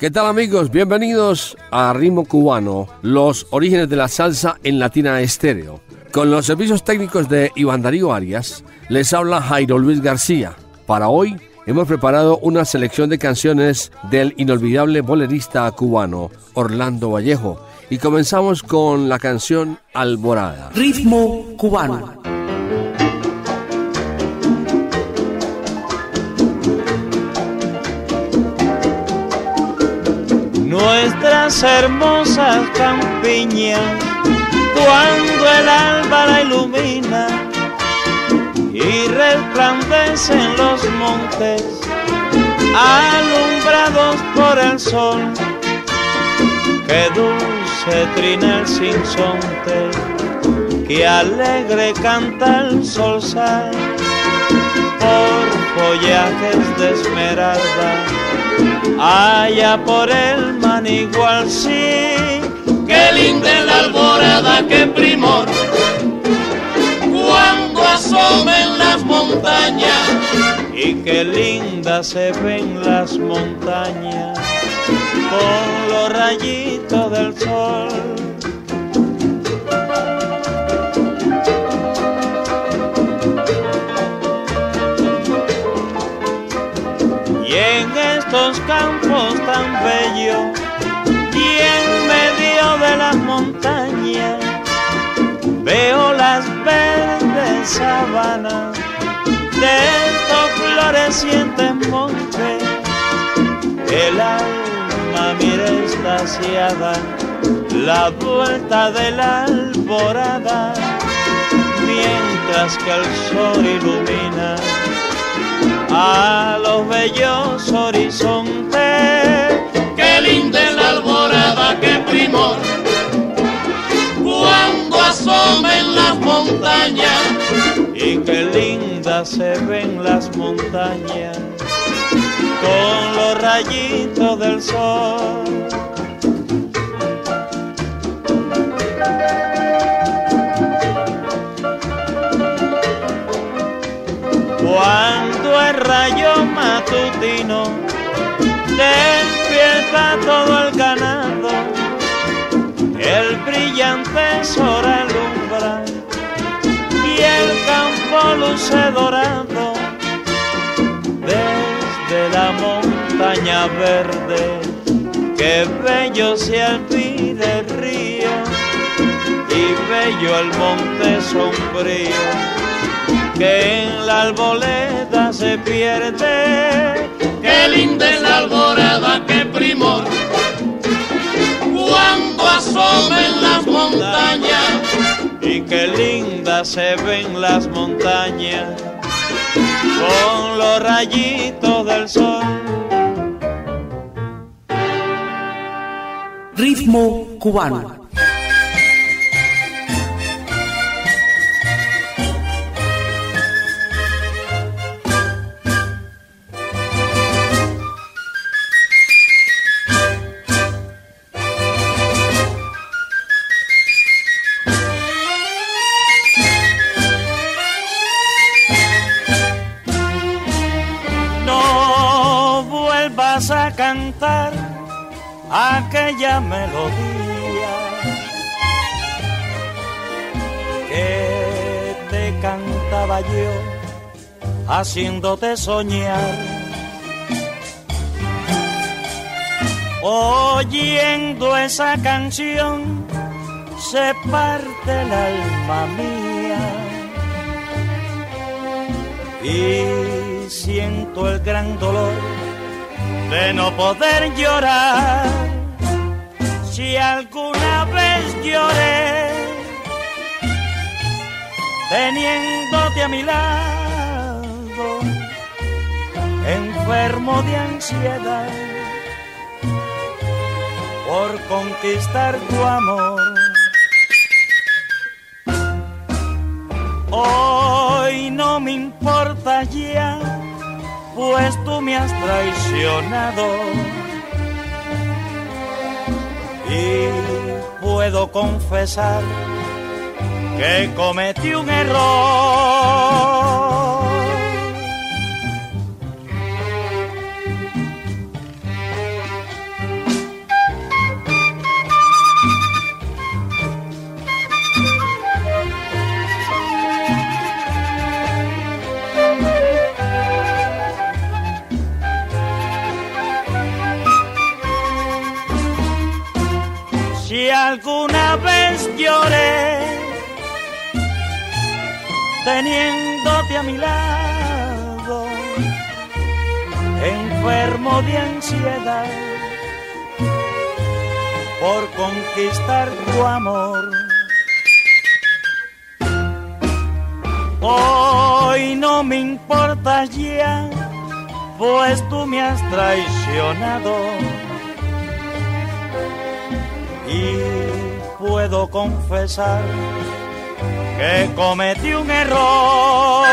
¿Qué tal amigos? Bienvenidos a Ritmo Cubano, los orígenes de la salsa en Latina Estéreo. Con los servicios técnicos de Iván Darío Arias, les habla Jairo Luis García. Para hoy hemos preparado una selección de canciones del inolvidable bolerista cubano Orlando Vallejo y comenzamos con la canción Alborada. Ritmo cubano. Nuestras hermosas campiñas, cuando el alba la ilumina y resplandecen los montes, alumbrados por el sol, que dulce trina el sinsonte, que alegre canta el sol sal. Por follajes de esmeralda allá por el manigual sí. Qué linda la alborada, qué primor, cuando asomen las montañas. Y qué linda se ven las montañas con los rayitos del sol. Estos campos tan bellos y en medio de las montañas veo las verdes sabanas de estos florecientes montes. El alma mira estaciada la vuelta de la alborada mientras que el sol ilumina a los bellos horizontes. Qué linda la alborada, qué primor, cuando asomen las montañas. Y qué linda se ven las montañas con los rayitos del sol. Matutino despierta todo el ganado, el brillante sol alumbra y el campo luce dorado desde la montaña verde. Qué bello se alpide el río y bello el monte sombrío que en la alboleda se pierde. Qué linda es la alborada, qué primor, cuando asomen las montañas. Y qué linda se ven las montañas con los rayitos del sol. Ritmo cubano. Aquella melodía que te cantaba yo haciéndote soñar. Oyendo esa canción se parte el alma mía y siento el gran dolor de no poder llorar. Si alguna vez lloré, teniéndote a mi lado, enfermo de ansiedad por conquistar tu amor. Hoy no me importa ya, pues tú me has traicionado. Y puedo confesar que cometí un error. Alguna vez lloré teniéndote a mi lado, enfermo de ansiedad por conquistar tu amor. Hoy no me importa ya, pues tú me has traicionado puedo confesar que cometí un error.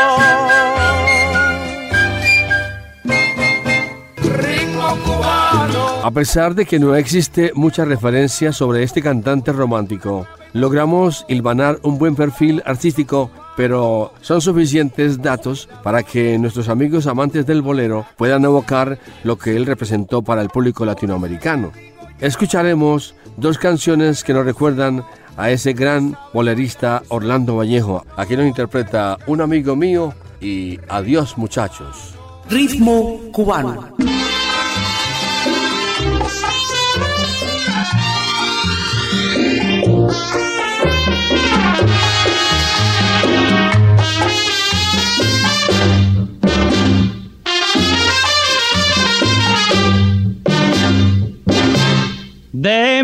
A pesar de que no existe mucha referencia sobre este cantante romántico, logramos hilvanar un buen perfil artístico, pero son suficientes datos para que nuestros amigos amantes del bolero puedan evocar lo que él representó para el público latinoamericano. Escucharemos dos canciones que nos recuerdan a ese gran bolerista Orlando Vallejo, a quien nos interpreta un amigo mío y Adiós muchachos. Ritmo cubano.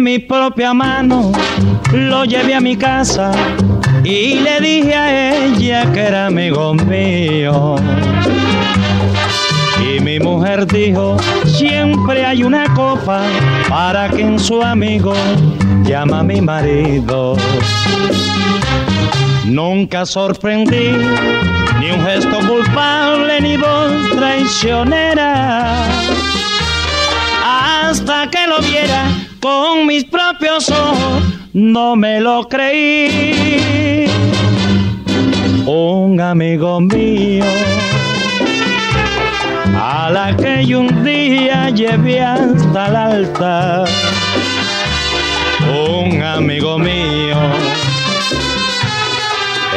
Mi propia mano lo llevé a mi casa y le dije a ella que era amigo mío. Y mi mujer dijo, siempre hay una copa para quien su amigo llama a mi marido. Nunca sorprendí ni un gesto culpable ni voz traicionera. Hasta que lo viera con mis propios ojos no me lo creí. Un amigo mío, a la que yo un día llevé hasta el altar. Un amigo mío,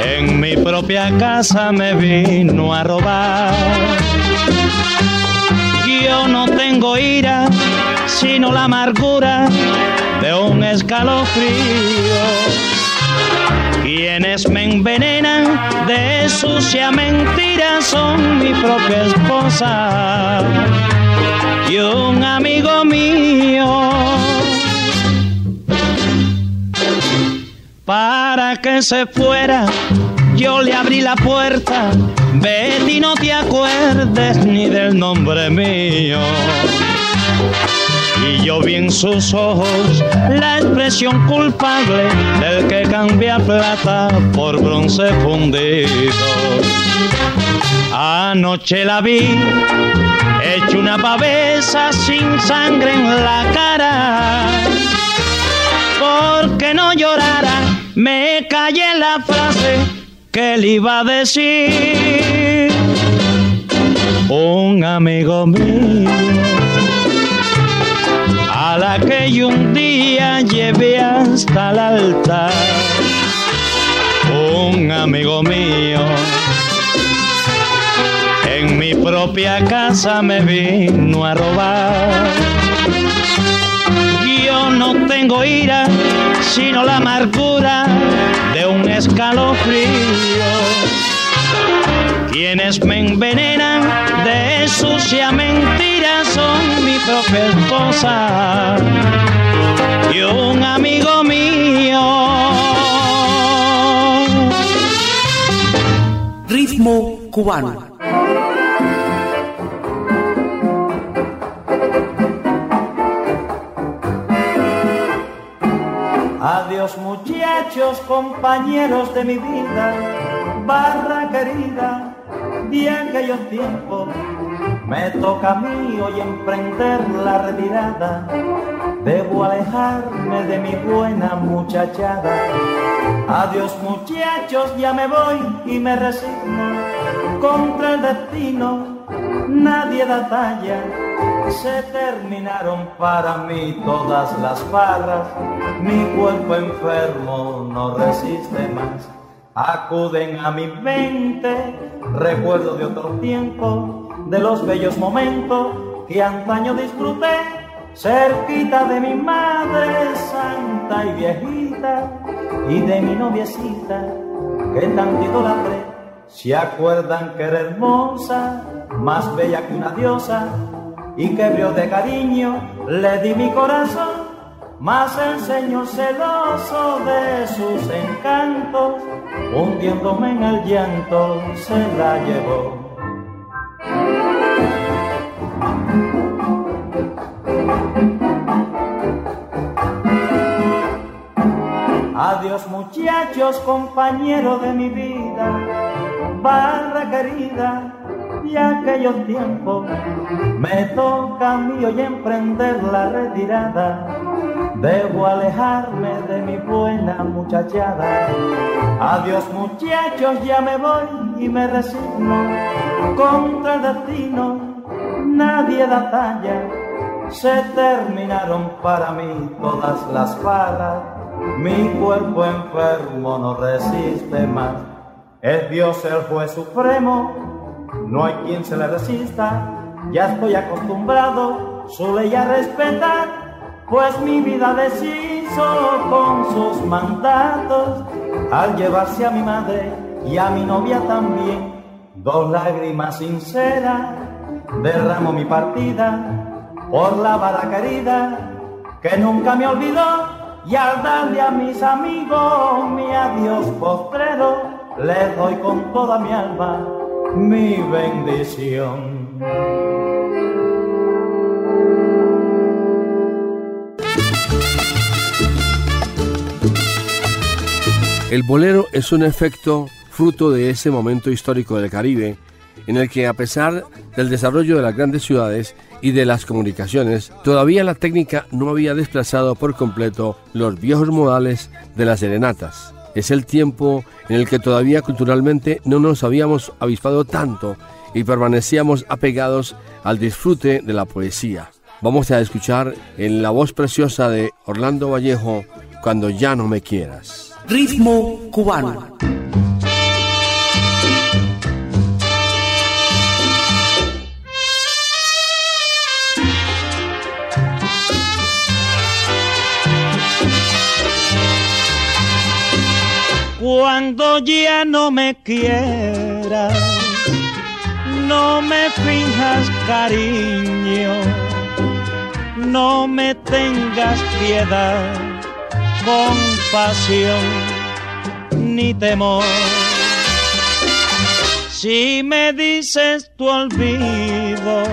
en mi propia casa me vino a robar. Yo no tengo ira sino la amargura de un escalofrío. Quienes me envenenan de sucia mentira son mi propia esposa y un amigo mío. Para que se fuera, yo le abrí la puerta. Betty, no te acuerdes ni del nombre mío y yo vi en sus ojos la expresión culpable del que cambia plata por bronce fundido. Anoche la vi hecho una pavesa sin sangre en la cara. Porque no llorara, me callé la frase que le iba a decir un amigo mío que yo un día llevé hasta el altar. Un amigo mío en mi propia casa me vino a robar. Yo no tengo ira, sino la amargura de un escalofrío. Quienes me envenenan de sucia mentira propia esposa y un amigo mío. Ritmo cubano. Adiós muchachos, compañeros de mi vida, barra querida, de aquellos tiempo. Me toca a mí hoy emprender la retirada. Debo alejarme de mi buena muchachada. Adiós muchachos, ya me voy y me resigno contra el destino. Nadie da talla se terminaron para mí todas las barras, mi cuerpo enfermo no resiste más. Acuden a mi mente recuerdo de otro tiempo, de los bellos momentos que antaño disfruté, cerquita de mi madre santa y viejita y de mi noviecita que tanto idolatré. Se acuerdan que era hermosa, más bella que una diosa, y que vio de cariño le di mi corazón, más el Señor celoso de sus encantos, hundiéndome en el llanto, se la llevó. Adiós muchachos, compañeros de mi vida, barra querida, y aquellos tiempos me toca a mí hoy emprender la retirada. Debo alejarme de mi buena muchachada. Adiós muchachos, ya me voy y me resigno contra el destino. Nadie da talla. Se terminaron para mí todas las balas. Mi cuerpo enfermo no resiste más. Es Dios el juez supremo no hay quien se le resista, ya estoy acostumbrado su ley a respetar, pues mi vida deshizo con sus mandatos al llevarse a mi madre y a mi novia también. Dos lágrimas sinceras derramo mi partida por la vara querida que nunca me olvidó y al darle a mis amigos mi adiós postrero les doy con toda mi alma mi bendición. El bolero es un efecto fruto de ese momento histórico del Caribe, en el que a pesar del desarrollo de las grandes ciudades y de las comunicaciones, todavía la técnica no había desplazado por completo los viejos modales de las serenatas. Es el tiempo en el que todavía culturalmente no nos habíamos avispado tanto y permanecíamos apegados al disfrute de la poesía. Vamos a escuchar en la voz preciosa de Orlando Vallejo, Cuando ya no me quieras. Ritmo cubano. Cuando ya no me quieras, no me finjas cariño, no me tengas piedad, compasión ni temor. Si me dices tu olvido,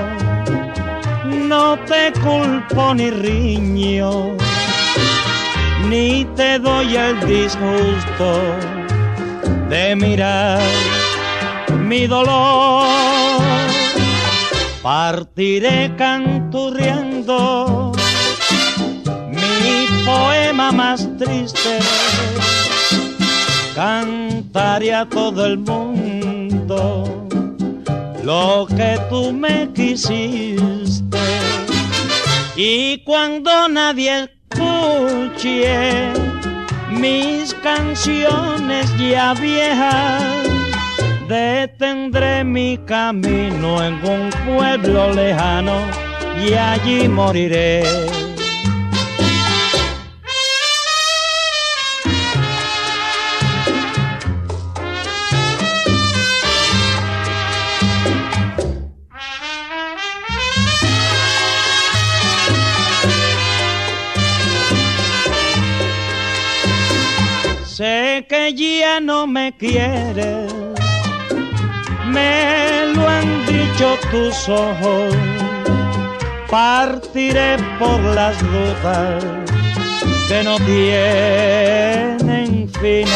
no te culpo ni riño ni te doy el disgusto de mirar mi dolor. Partiré canturriendo mi poema más triste, cantaré a todo el mundo lo que tú me quisiste. Y cuando nadie escuché mis canciones ya viejas, detendré mi camino en un pueblo lejano y allí moriré. Que ya no me quieres, me lo han dicho tus ojos, partiré por las dudas que no tienen final.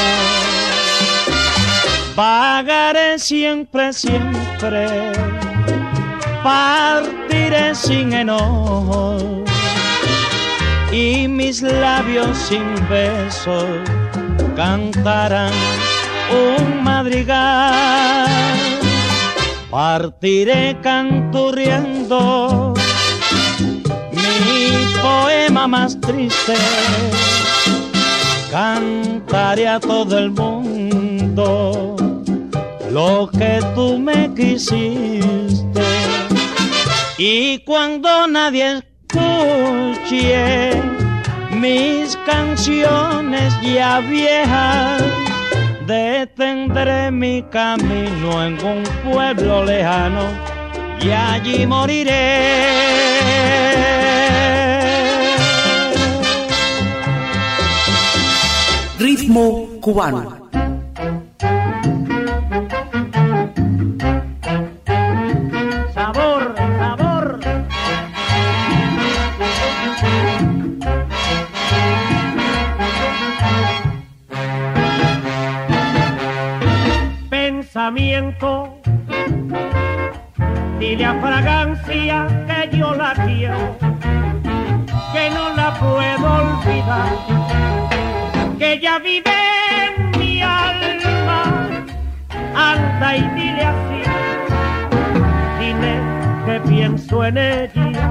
Pagaré siempre, siempre, partiré sin enojo. Y mis labios sin besos cantarán un madrigal. Partiré canturriendo mi poema más triste. Cantaré a todo el mundo lo que tú me quisiste. Y cuando nadie escuche mis canciones ya viejas, detendré mi camino en un pueblo lejano y allí moriré. Ritmo cubano. Pensamiento, dile a fragancia que yo la quiero, que no la puedo olvidar, que ella vive en mi alma, anda y dile así. Dile que pienso en ella,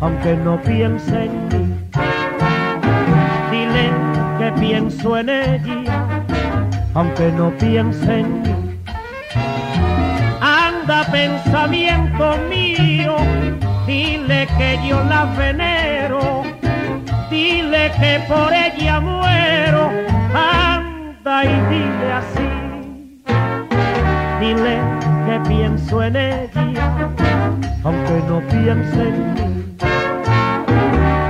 aunque no piense en mí. Dile que pienso en ella, aunque no piense en mí. Anda pensamiento mío, dile que yo la venero, dile que por ella muero, anda y dile así dile que pienso en ella, aunque no piense en mí.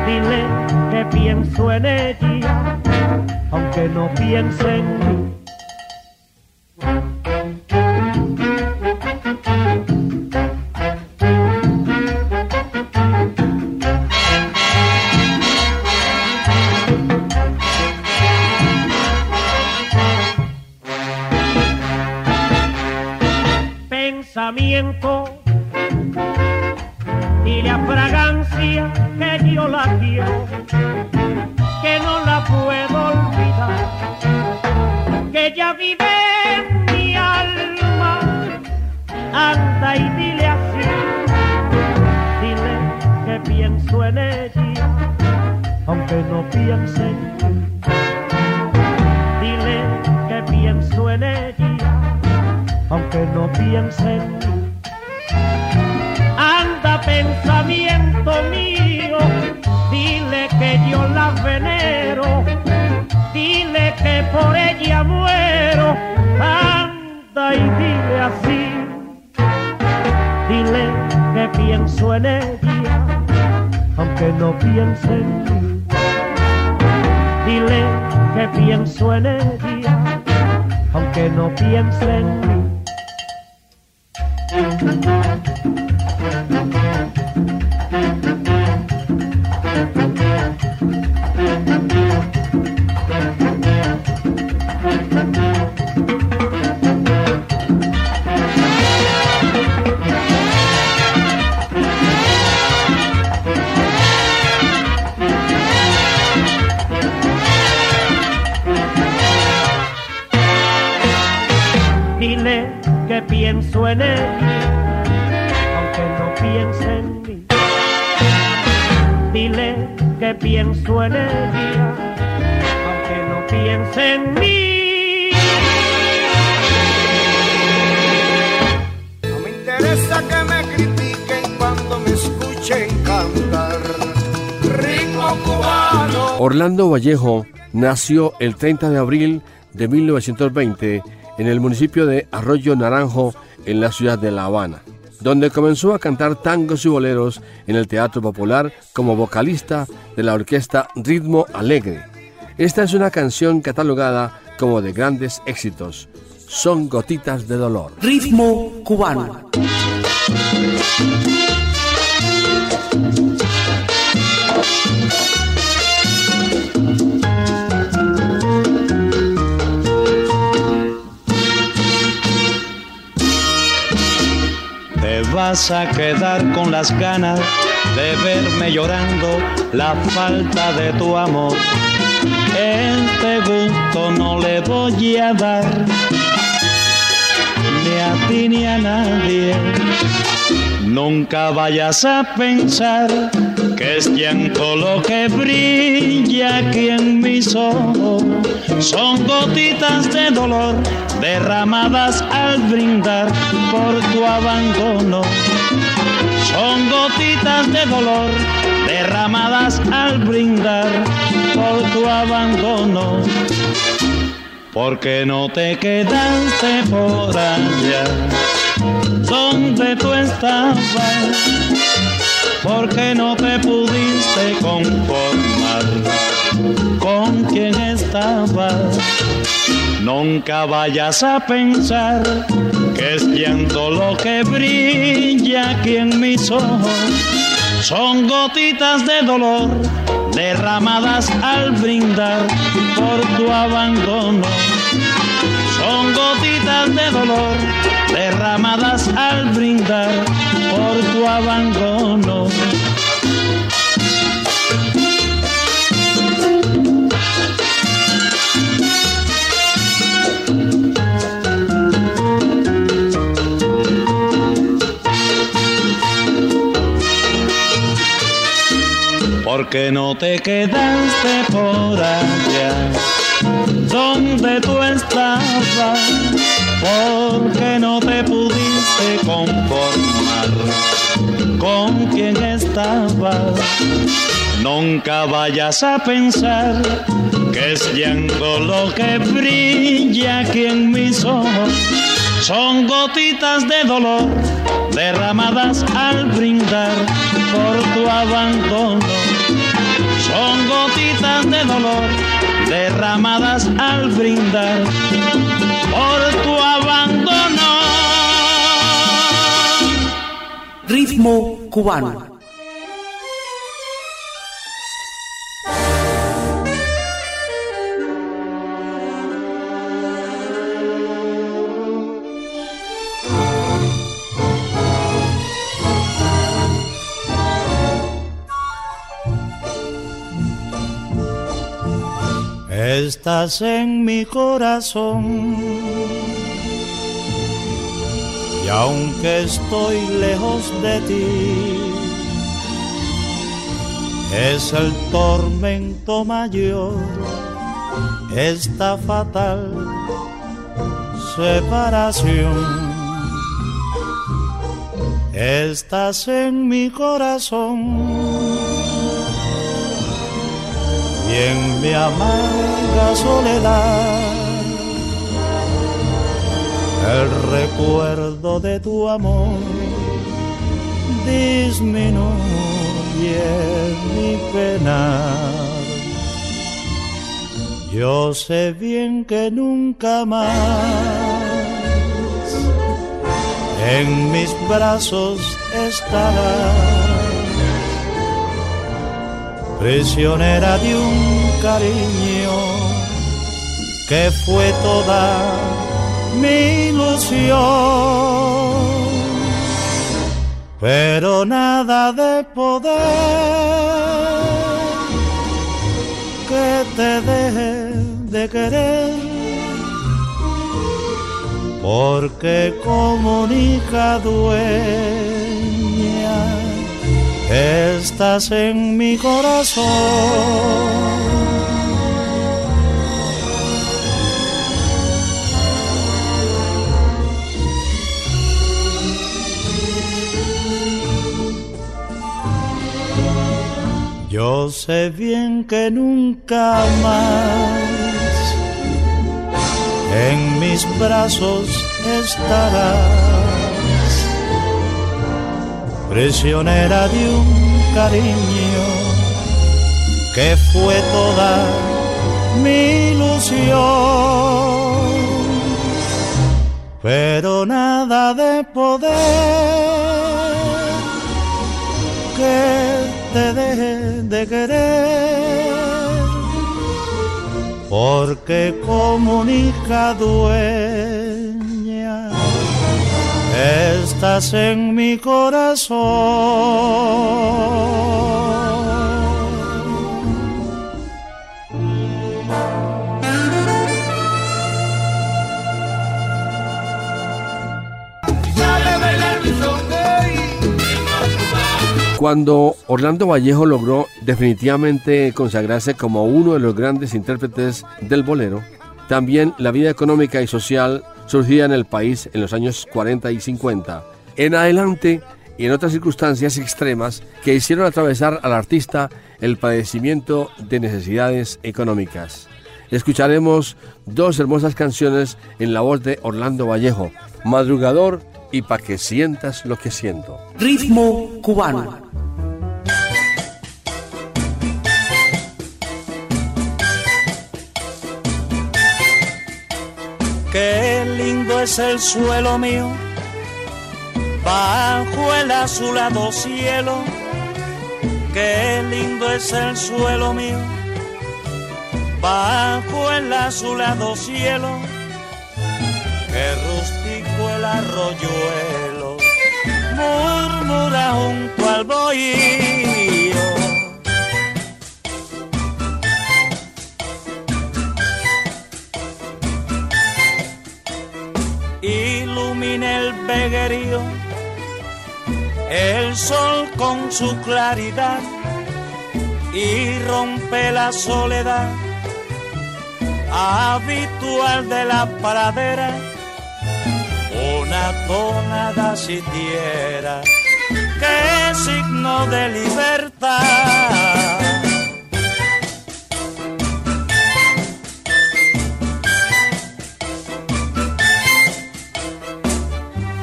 Dile que pienso en ella, aunque no piense en mí. Pensamiento, dile a fragancia que yo la quiero, que no la puedo olvidar, que ella vive en mi alma, anda y dile así, dile que pienso en ella, aunque no piense en mí. Dile que pienso en ella, aunque no piense en mí. Pensamiento mío, dile que yo la venero, dile que por ella muero, anda y dile así, dile que pienso en ella, aunque no piense en mí. Dile que pienso en ella, aunque no piense en mí. Ella, aunque no piense en mí. Dile que pienso en ella, aunque no piense en mí. No me interesa que me critiquen cuando me escuchen cantar. Ritmo cubano. Orlando Vallejo nació el 30 de abril de 1920 en el municipio de Arroyo Naranjo, en la ciudad de La Habana, donde comenzó a cantar tangos y boleros en el Teatro Popular como vocalista de la orquesta Ritmo Alegre. Esta es una canción catalogada como de grandes éxitos. Son gotitas de dolor. Ritmo cubano. Vas a quedar con las ganas de verme llorando la falta de tu amor. Este gusto no le voy a dar ni a ti ni a nadie. Nunca vayas a pensar que es llanto lo que brilla aquí en mis ojos. Son gotitas de dolor derramadas al brindar por tu abandono. Son gotitas de dolor derramadas al brindar por tu abandono. Porque no te quedaste por allá donde tú estabas porque no te pudiste conformar con quien estabas. Nunca vayas a pensar que es llanto lo que brilla aquí en mis ojos. Son gotitas de dolor derramadas al brindar por tu abandono. Son gotitas de dolor derramadas al brindar por tu abandono. Porque no te quedaste por allá donde tú estabas, porque no te pudiste conformar con quien estabas. Nunca vayas a pensar que es llanto lo que brilla aquí en mis ojos. Son gotitas de dolor derramadas al brindar por tu abandono. Son gotitas de dolor derramadas al brindar por tu abandono. Ritmo cubano. Estás en mi corazón. Y aunque estoy lejos de ti, es el tormento mayor, esta fatal separación. Estás en mi corazón y en mi amarga soledad el recuerdo de tu amor disminuye mi pena. Yo sé bien que nunca más en mis brazos estarás prisionera de un cariño que fue toda mi ilusión. Pero nada de poder que te deje de querer, porque comunica dueña estás en mi corazón. Yo sé bien que nunca más en mis brazos estarás prisionera de un cariño que fue toda mi ilusión. Pero nada de poder que te deje de querer, porque comunica dueña estás en mi corazón. Cuando Orlando Vallejo logró definitivamente consagrarse como uno de los grandes intérpretes del bolero, también la vida económica y social surgía en el país en los años 40 y 50. En adelante y en otras circunstancias extremas que hicieron atravesar al artista el padecimiento de necesidades económicas. Escucharemos dos hermosas canciones en la voz de Orlando Vallejo, Madrugador y Pa' que sientas lo que siento. Ritmo cubano. Es el suelo mío, bajo el azulado cielo. Qué lindo es el suelo mío, bajo el azulado cielo. Qué rústico el arroyuelo, murmura junto al bohío. Ilumina el veguerío, el sol con su claridad y rompe la soledad. Habitual de la pradera, una tonada siquiera, que signo de libertad.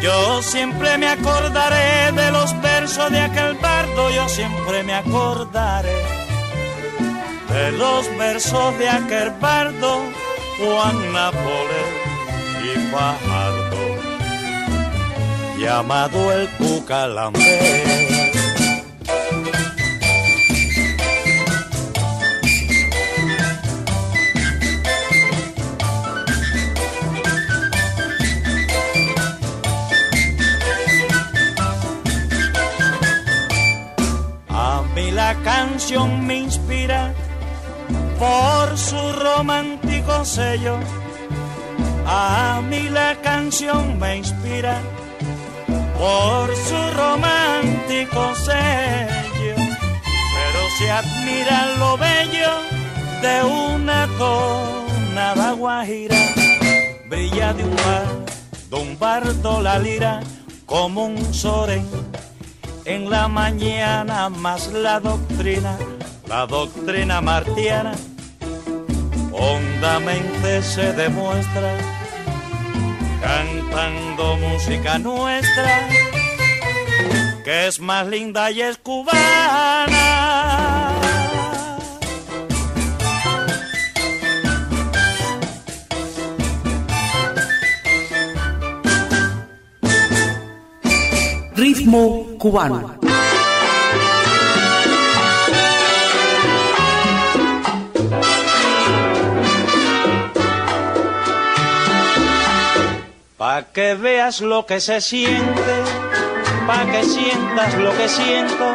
Yo siempre me acordaré de los versos de aquel bardo, yo siempre me acordaré de los versos de aquel bardo, Juan Nápoles y Fajardo, llamado el Cucalambe. La canción me inspira por su romántico sello. A mí la canción me inspira por su romántico sello. Pero se admira lo bello de una tonada guajira. Brilla de un bar, un bardo la lira como un soren en la mañana más la doctrina, la doctrina martiana, hondamente se demuestra, cantando música nuestra, que es más linda y es cubana. Ritmo cubano. Pa' que veas lo que se siente, pa' que sientas lo que siento,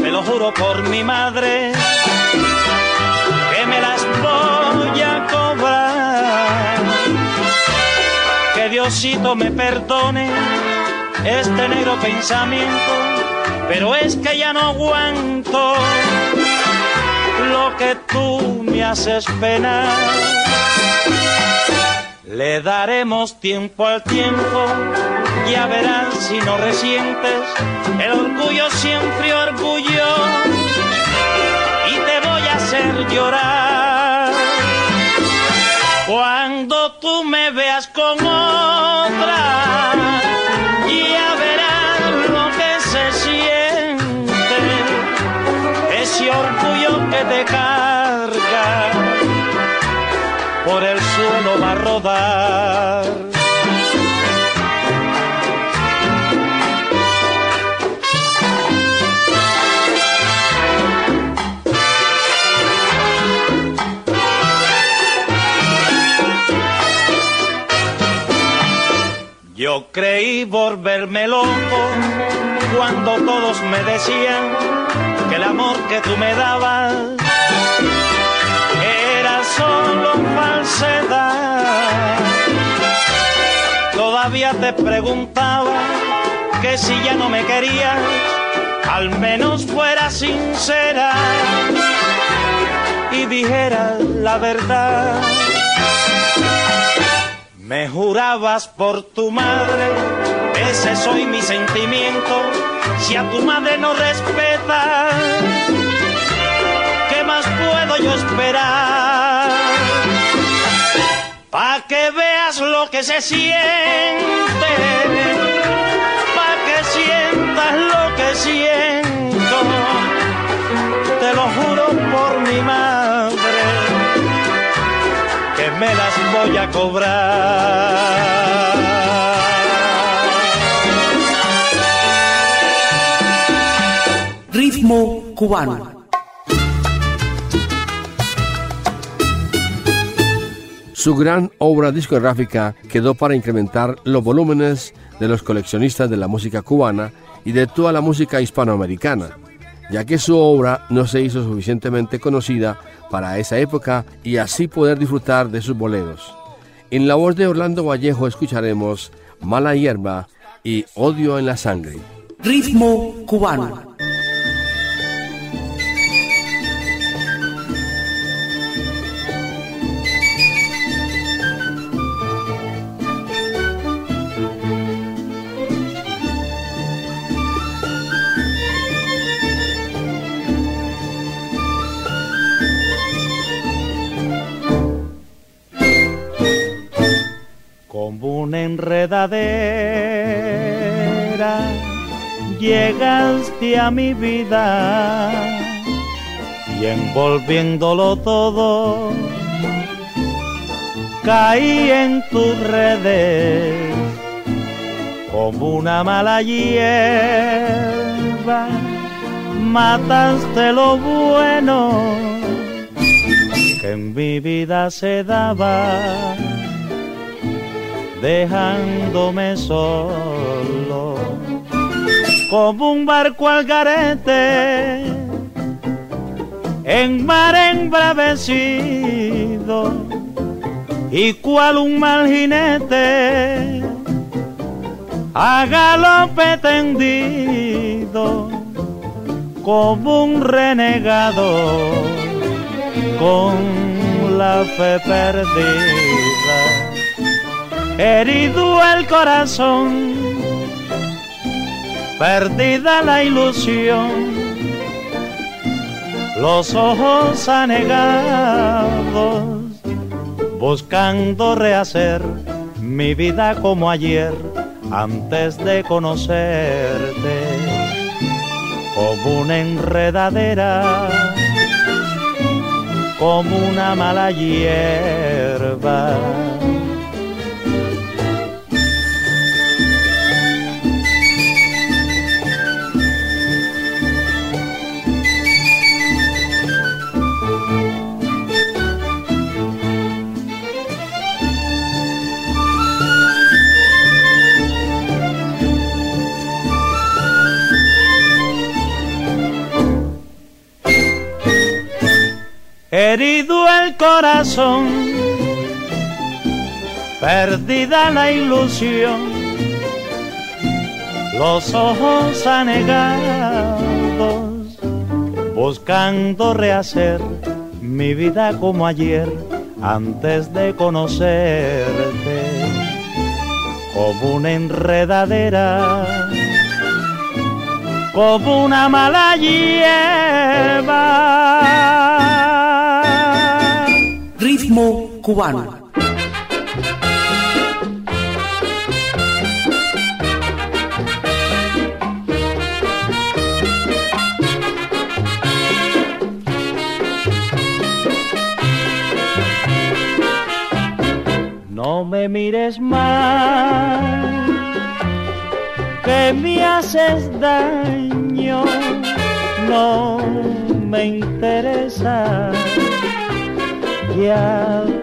me lo juro por mi madre, que me las voy a cobrar. Que Diosito me perdone este negro pensamiento, pero es que ya no aguanto lo que tú me haces penar. Le daremos tiempo al tiempo, ya verás si no resientes el orgullo siempre orgullo y te voy a hacer llorar. Cuando tú me veas con otra, ya verás lo que se siente, ese orgullo que te carga por el suelo va a rodar. Creí volverme loco cuando todos me decían que el amor que tú me dabas era solo falsedad. Todavía te preguntaba que si ya no me querías, al menos fuera sincera y dijera la verdad. Me jurabas por tu madre, ese soy mi sentimiento. Si a tu madre no respetas, ¿qué más puedo yo esperar? Pa' que veas lo que se siente, pa' que sientas lo que siento. Me las voy a cobrar. Ritmo cubano. Su gran obra discográfica quedó para incrementar los volúmenes de los coleccionistas de la música cubana y de toda la música hispanoamericana, ya que su obra no se hizo suficientemente conocida para esa época y así poder disfrutar de sus boleros. En la voz de Orlando Vallejo escucharemos Mala Hierba y Odio en la Sangre. Ritmo cubano. Una enredadera llegaste a mi vida. Y envolviéndolo todo caí en tus redes como una mala hierba. Mataste lo bueno que en mi vida se daba dejándome solo como un barco al garete en mar embravecido y cual un mal jinete a galope tendido como un renegado con la fe perdida herido el corazón, perdida la ilusión, los ojos anegados, buscando rehacer mi vida como ayer, antes de conocerte, como una enredadera, como una mala hierba herido el corazón, perdida la ilusión, los ojos anegados, buscando rehacer mi vida como ayer, antes de conocerte, como una enredadera como una mala hierba. Cubano. No me mires más, que me haces daño, no me interesa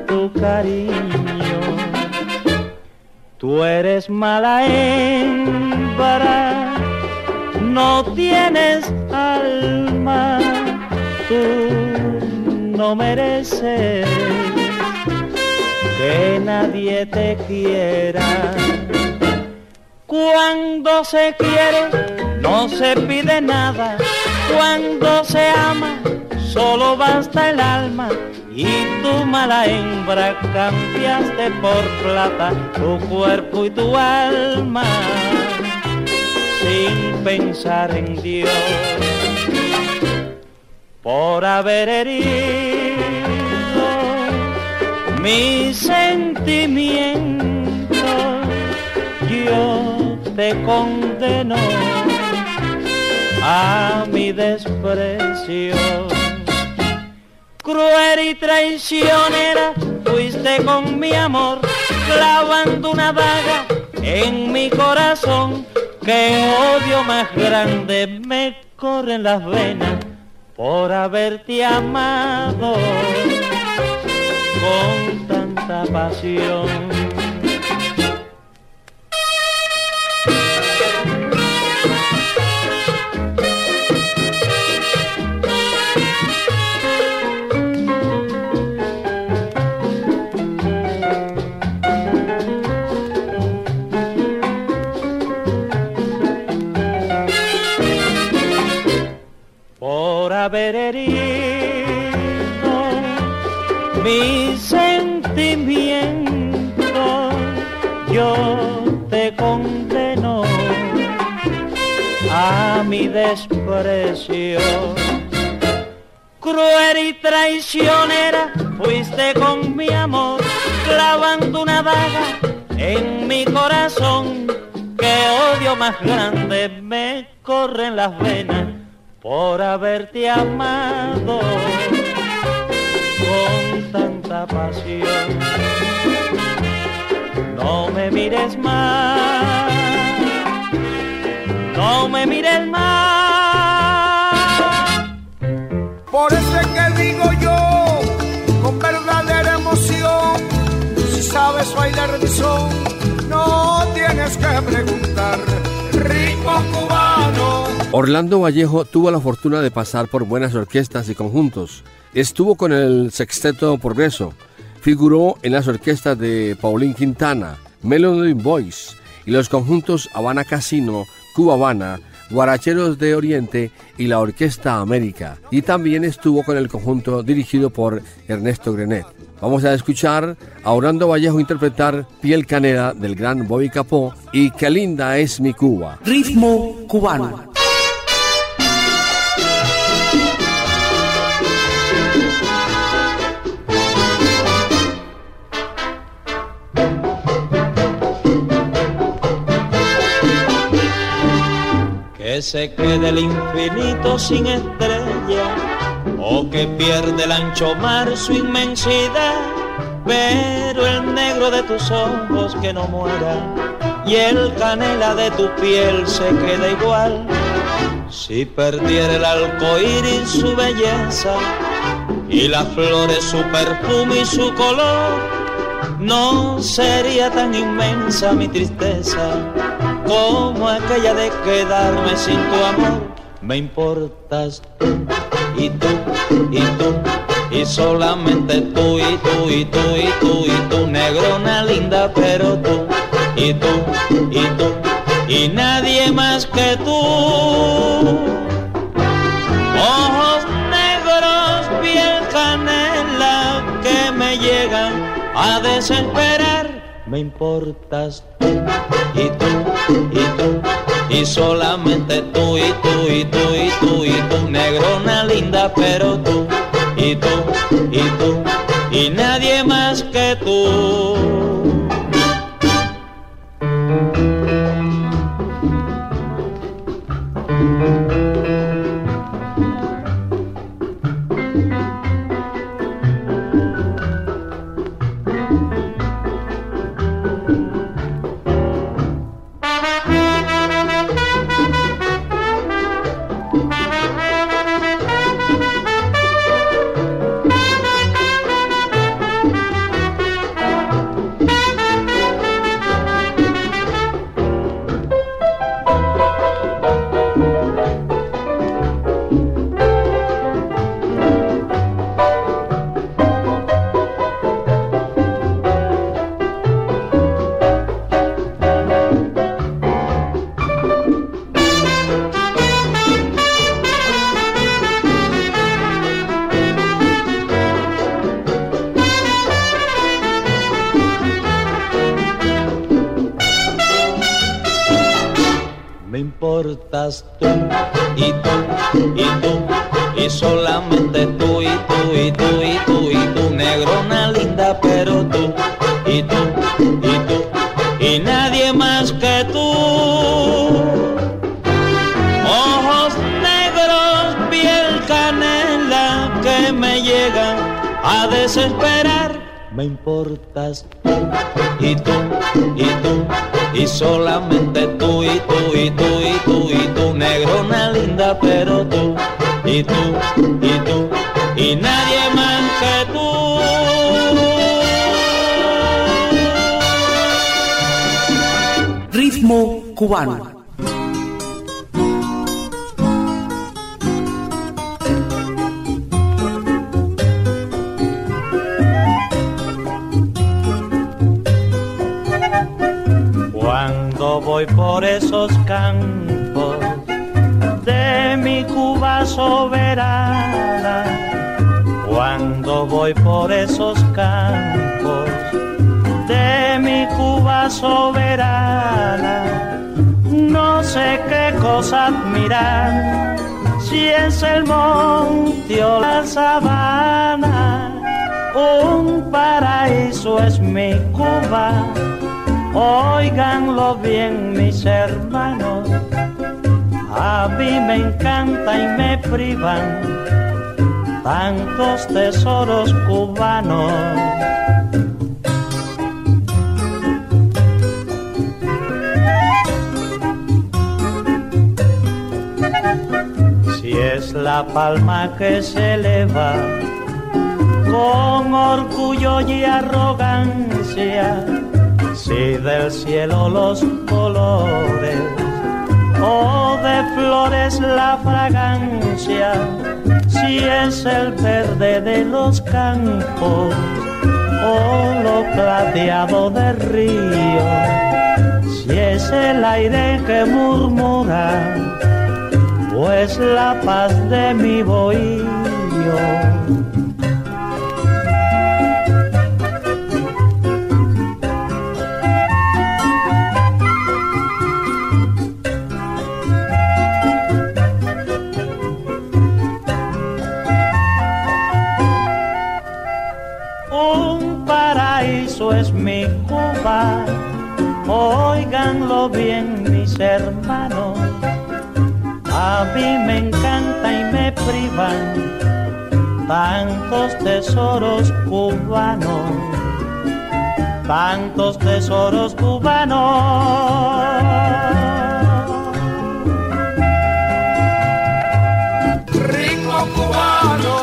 tu cariño. Tú eres mala hembra, no tienes alma, tú no mereces que nadie te quiera. Cuando se quiere, no se pide nada. Cuando se ama, solo basta el alma y tu mala hembra cambiaste por plata tu cuerpo y tu alma sin pensar en Dios. Por haber herido mi sentimiento yo te condeno a mi desprecio cruel y traicionera, fuiste con mi amor, clavando una daga en mi corazón, que odio más grande me corre en las venas por haberte amado con tanta pasión. Orlando Vallejo tuvo la fortuna de pasar por buenas orquestas y conjuntos. Estuvo con el Sexteto Progreso, figuró en las orquestas de Paulín Quintana, Melody Boys y los conjuntos Habana Casino, Cuba Habana, Guaracheros de Oriente y la Orquesta América. Y también estuvo con el conjunto dirigido por Ernesto Grenet. Vamos a escuchar a Orlando Vallejo interpretar Piel Canela del gran Bobby Capó y Qué linda es mi Cuba. Ritmo cubano. Se quede el infinito sin estrella o que pierde el ancho mar su inmensidad, pero el negro de tus ojos que no muera y el canela de tu piel se queda igual. Si perdiera el arcoíris su belleza y las flores su perfume y su color, no sería tan inmensa mi tristeza como aquella de quedarme sin tu amor. Me importas tú y tú y tú y solamente tú y tú y tú y tú y tú, negrona linda, pero tú y tú y tú y nadie más que tú. Ojos negros, piel canela que me llegan a desesperar me importas tú y tú y tú y solamente tú y tú y tú y tú y tú negrona linda pero tú y tú y tú y nadie más que tú tú Cuando voy por esos campos de mi Cuba soberana, cuando voy por esos campos de mi Cuba soberana, admirar, si es el monte o la sabana, un paraíso es mi Cuba. Óiganlo bien mis hermanos, a mí me encanta y me privan tantos tesoros cubanos. La palma que se eleva con orgullo y arrogancia, si del cielo los colores o de flores la fragancia, si es el verde de los campos o lo plateado del río, si es el aire que murmura, pues la paz de mi bohío. Un paraíso es mi Cuba, óiganlo bien mis hermanos, a mí me encanta y me privan tantos tesoros cubanos, tantos tesoros cubanos. Ritmo cubano.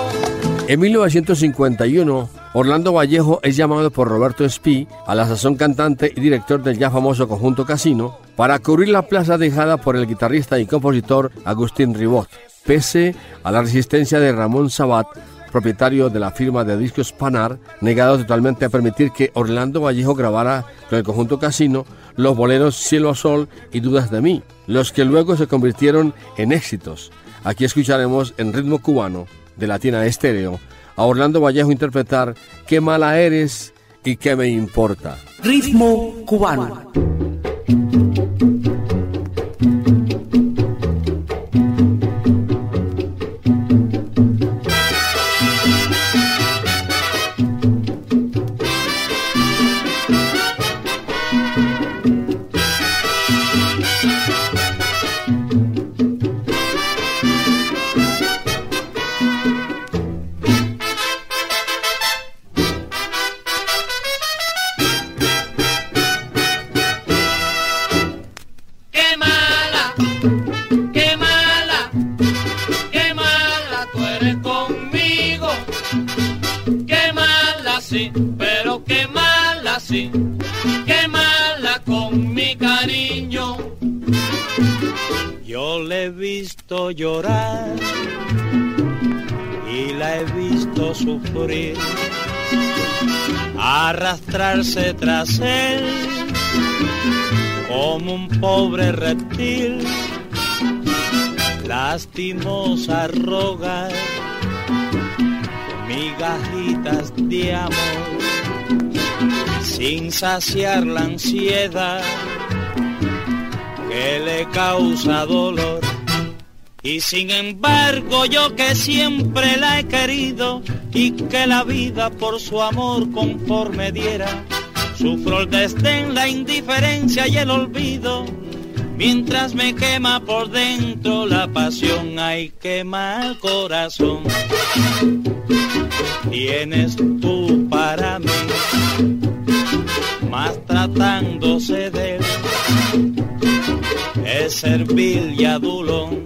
En 1951, Orlando Vallejo es llamado por Roberto Espí, a la sazón cantante y director del ya famoso conjunto Casino, para cubrir la plaza dejada por el guitarrista y compositor Agustín Ribot, pese a la resistencia de Ramón Sabat, propietario de la firma de discos Panar, negado totalmente a permitir que Orlando Vallejo grabara con el conjunto Casino los boleros Cielo a Sol y Dudas de mí, los que luego se convirtieron en éxitos. Aquí escucharemos en ritmo cubano de Latina Estéreo a Orlando Vallejo interpretar Qué mala eres y qué me importa. Ritmo cubano. Tras él como un pobre reptil, lastimosa rogar migajitas de amor, sin saciar la ansiedad que le causa dolor. Y sin embargo yo que siempre la he querido y que la vida por su amor conforme diera, sufro el desdén, la indiferencia y el olvido. Mientras me quema por dentro la pasión, hay quema el corazón. Tienes tú para mí, más tratándose de él, es servil y adulón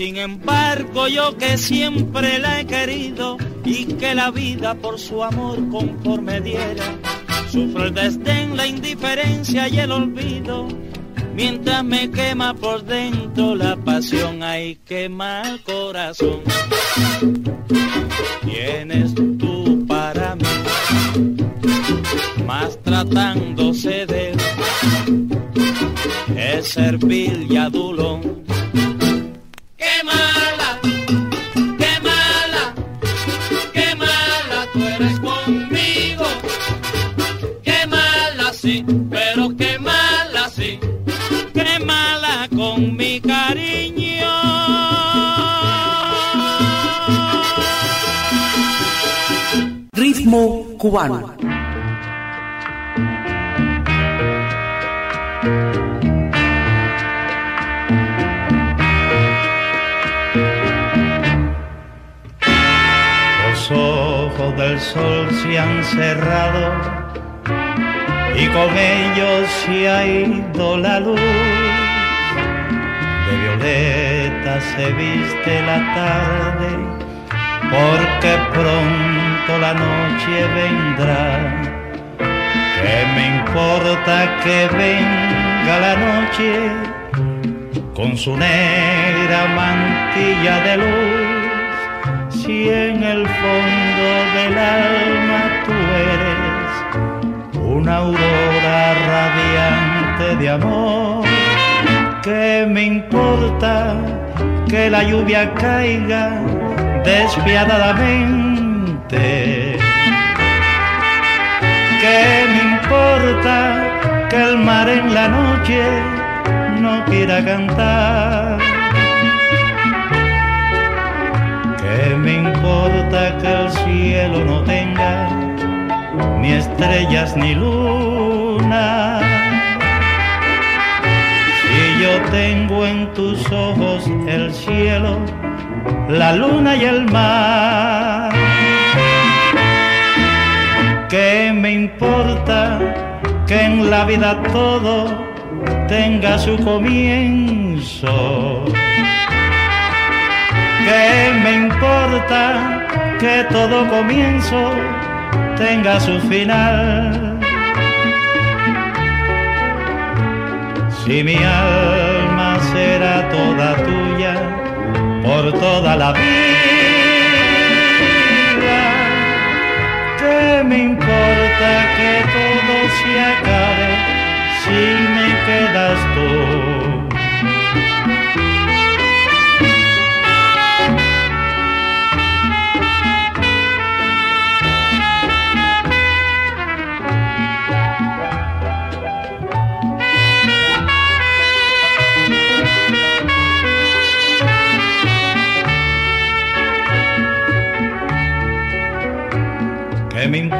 sin embargo yo que siempre la he querido y que la vida por su amor conforme diera, sufro el desdén, la indiferencia y el olvido. Mientras me quema por dentro la pasión, hay quema el corazón. Tienes tú para mí, más tratándose de es servil y adulón. Mi cariño. Ritmo cubano. Los ojos del sol se han cerrado y con ellos se ha ido la luz. Se viste la tarde porque pronto la noche vendrá. ¿Qué me importa que venga la noche con su negra mantilla de luz? si en el fondo del alma tú eres una aurora radiante de amor, ¿qué me importa que la lluvia caiga despiadadamente? ¿Qué me importa que el mar en la noche no quiera cantar? ¿Qué me importa que el cielo no tenga ni estrellas ni luna? Yo tengo en tus ojos el cielo, la luna y el mar. ¿Qué me importa que en la vida todo tenga su comienzo? ¿Qué me importa que todo comienzo tenga su final? Si mi alma será toda tuya por toda la vida, ¿qué me importa que todo se acabe si me quedas tú?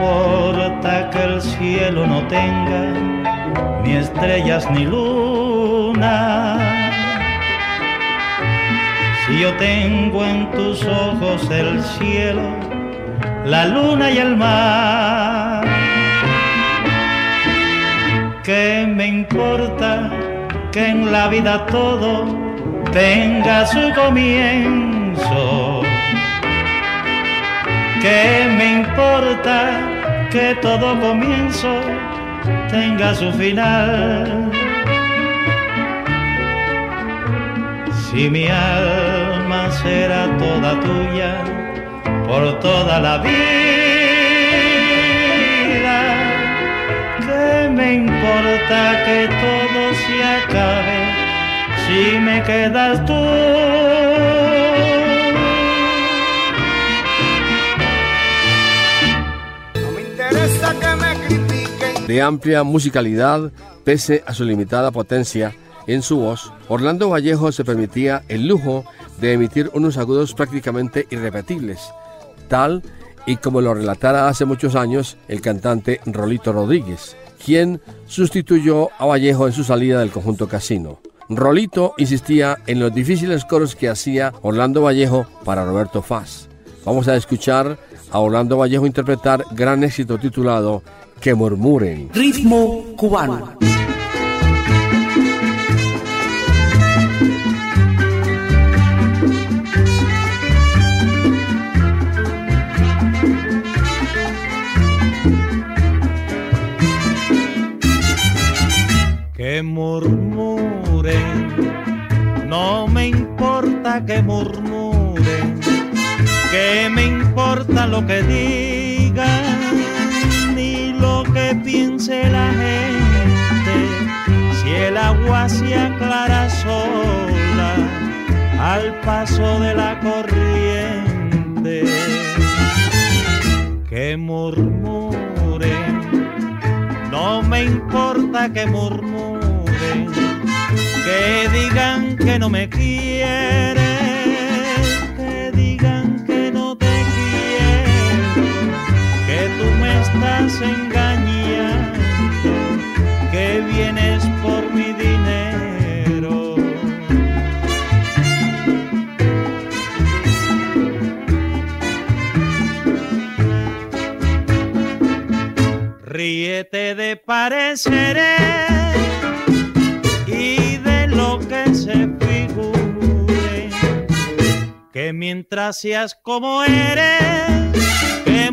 Importa que el cielo no tenga ni estrellas ni luna? Si yo tengo en tus ojos el cielo, la luna y el mar. ¿Qué me importa que en la vida todo tenga su comienzo? ¿Qué me importa que todo comienzo tenga su final? Si mi alma será toda tuya por toda la vida, ¿qué me importa que todo se acabe si me quedas tú? De amplia musicalidad, pese a su limitada potencia en su voz, Orlando Vallejo se permitía el lujo de emitir unos agudos prácticamente irrepetibles, tal y como lo relatara hace muchos años el cantante Rolito Rodríguez, quien sustituyó a Vallejo en su salida del conjunto Casino. Rolito insistía en los difíciles coros que hacía Orlando Vallejo para Roberto Faz. Vamos a escuchar a Orlando Vallejo interpretar gran éxito titulado Que murmuren. Ritmo cubano. Que murmuren, no me importa que murmuren, que me importa lo que digan, piense la gente, si el agua se aclara sola al paso de la corriente. Que murmuren no me importa que murmuren, que digan que no me quieres, que digan que no te quiero, que tú me estás engañando, Ríete de pareceres y de lo que se figure, que mientras seas como eres, que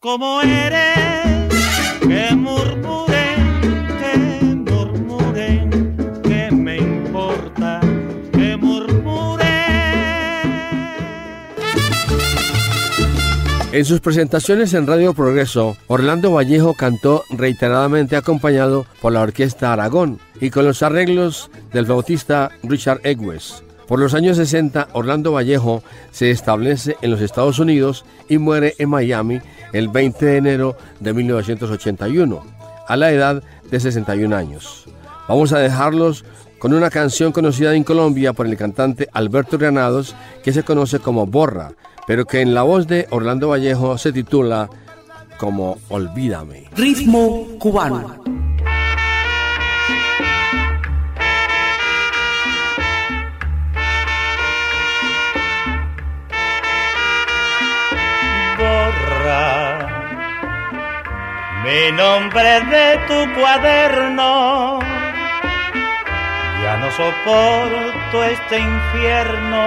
como eres, que murmuren, que murmuren, que me importa, que murmuren. En sus presentaciones en Radio Progreso, Orlando Vallejo cantó reiteradamente acompañado por la Orquesta Aragón y con los arreglos del flautista Richard Egwes. Por los años 60, Orlando Vallejo se establece en los Estados Unidos y muere en Miami el 20 de enero de 1981, a la edad de 61 años. Vamos a dejarlos con una canción conocida en Colombia por el cantante Alberto Granados que se conoce como Borra, pero que en la voz de Orlando Vallejo se titula como Olvídame. Ritmo cubano. Mi nombre de tu cuaderno. Ya no soporto este infierno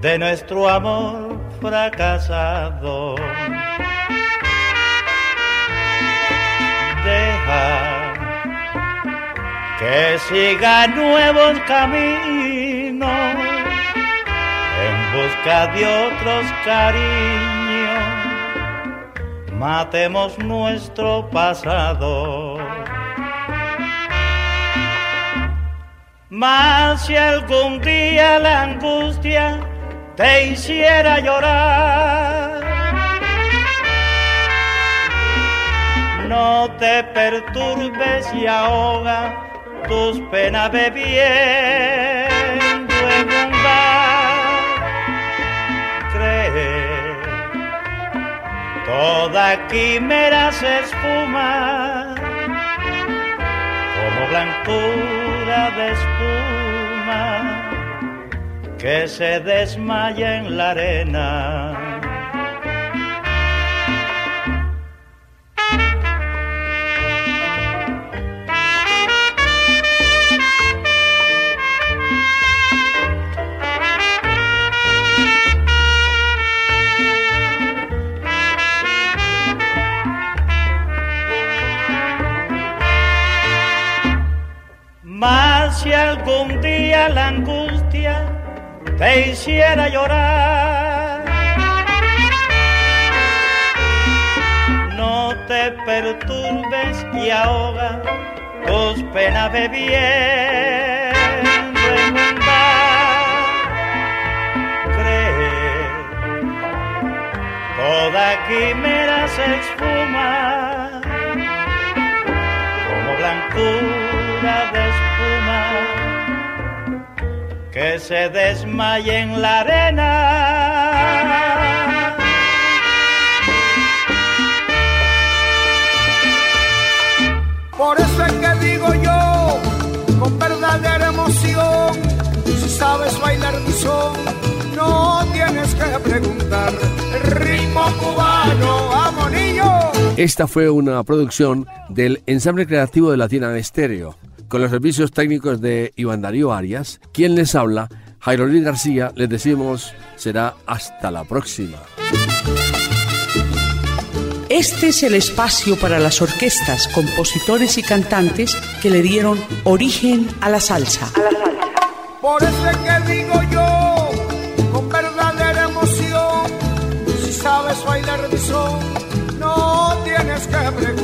de nuestro amor fracasado. Deja que siga nuevos caminos en busca de otros cariños matemos nuestro pasado. Mas si algún día la angustia te hiciera llorar, no te perturbes y ahoga tus penas bebiendo en un bar. Toda quimera se espuma como blancura de espuma que se desmaya en la arena. Si algún día la angustia te hiciera llorar, no te perturbes y ahoga tus penas bebiendo en un bar. Cree, toda quimera se se desmaye en la arena. Por eso es que digo yo, con verdadera emoción, si sabes bailar mi son, no tienes que preguntar. El ritmo cubano, vamos niño. Esta fue una producción del ensamble creativo de Latina Estéreo, con los servicios técnicos de Iván Darío Arias. Quien les habla, Jairo Luis García, les decimos será hasta la próxima. Este es el espacio para las orquestas, compositores y cantantes que le dieron origen a la salsa. Por eso es que digo yo, con verdadera emoción, si sabes bailar mi son, no tienes que preguntar.